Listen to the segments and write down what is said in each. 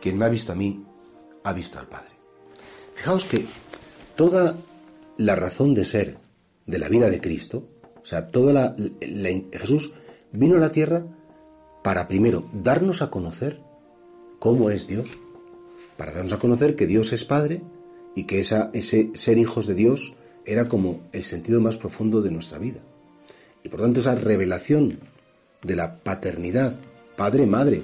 Quien me ha visto a mí, ha visto al Padre. Fijaos que toda la razón de ser de la vida de Cristo, o sea, toda la, Jesús vino a la tierra para primero darnos a conocer cómo es Dios, para darnos a conocer que Dios es Padre y que ese ser hijos de Dios era como el sentido más profundo de nuestra vida. Y por tanto esa revelación de la paternidad, padre-madre,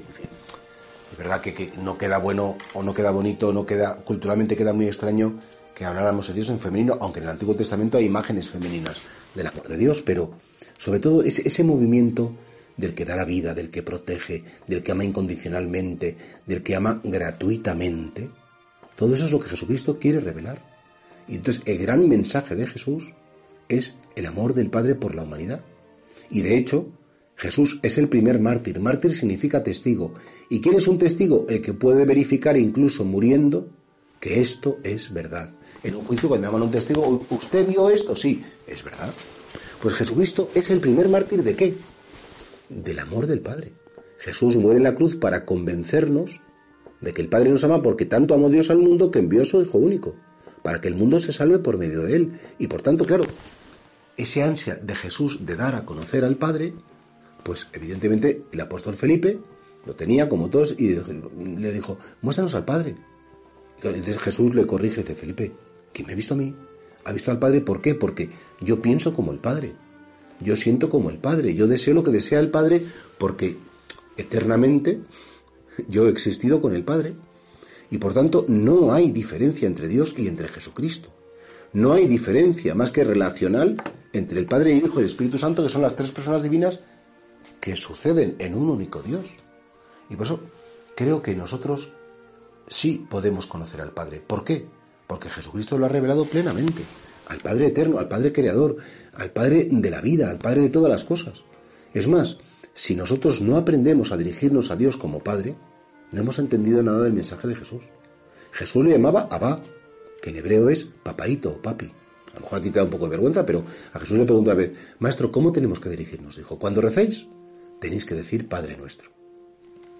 es verdad que, no queda bueno o no queda bonito, no queda culturalmente queda muy extraño que habláramos de Dios en femenino, aunque en el Antiguo Testamento hay imágenes femeninas del amor de Dios, pero sobre todo ese, ese movimiento del que da la vida, del que protege, del que ama incondicionalmente, del que ama gratuitamente, todo eso es lo que Jesucristo quiere revelar. Y entonces el gran mensaje de Jesús es el amor del Padre por la humanidad. Y de hecho, Jesús es el primer mártir. Mártir significa testigo. ¿Y quién es un testigo? El que puede verificar incluso muriendo que esto es verdad. En un juicio cuando llaman a un testigo, ¿usted vio esto? Sí, es verdad. Pues Jesucristo es el primer mártir de qué? Del amor del Padre. Jesús muere en la cruz para convencernos de que el Padre nos ama porque tanto amó Dios al mundo que envió a su Hijo único, para que el mundo se salve por medio de él. Y por tanto, claro, ese ansia de Jesús de dar a conocer al Padre pues evidentemente el apóstol Felipe lo tenía como todos y le dijo, muéstranos al Padre. Entonces Jesús le corrige y dice, Felipe, ¿quién me ha visto a mí? ¿Ha visto al Padre? ¿Por qué? Porque yo pienso como el Padre. Yo siento como el Padre. Yo deseo lo que desea el Padre porque eternamente yo he existido con el Padre. Y por tanto no hay diferencia entre Dios y entre Jesucristo. No hay diferencia más que relacional entre el Padre y el Hijo y el Espíritu Santo, que son las tres personas divinas que suceden en un único Dios. Y por eso creo que nosotros sí podemos conocer al Padre. ¿Por qué? Porque Jesucristo lo ha revelado plenamente. Al Padre eterno, al Padre creador, al Padre de la vida, al Padre de todas las cosas. Es más, si nosotros no aprendemos a dirigirnos a Dios como Padre, no hemos entendido nada del mensaje de Jesús. Jesús le llamaba Abba, que en hebreo es papaito o papi. A lo mejor aquí te da un poco de vergüenza, pero a Jesús le preguntó una vez, Maestro, ¿cómo tenemos que dirigirnos? Dijo, cuando recéis, tenéis que decir Padre nuestro.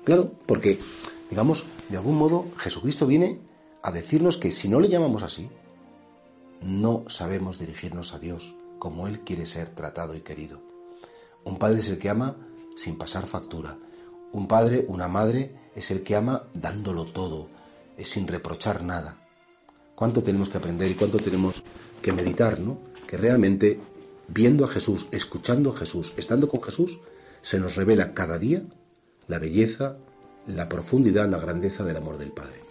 Claro, porque, digamos, de algún modo Jesucristo viene a decirnos que si no le llamamos así, no sabemos dirigirnos a Dios como Él quiere ser tratado y querido. Un padre es el que ama sin pasar factura. Un padre, una madre, es el que ama dándolo todo, sin reprochar nada. ¿Cuánto tenemos que aprender y cuánto tenemos que meditar, no? Que realmente, viendo a Jesús, escuchando a Jesús, estando con Jesús, se nos revela cada día la belleza, la profundidad, la grandeza del amor del Padre.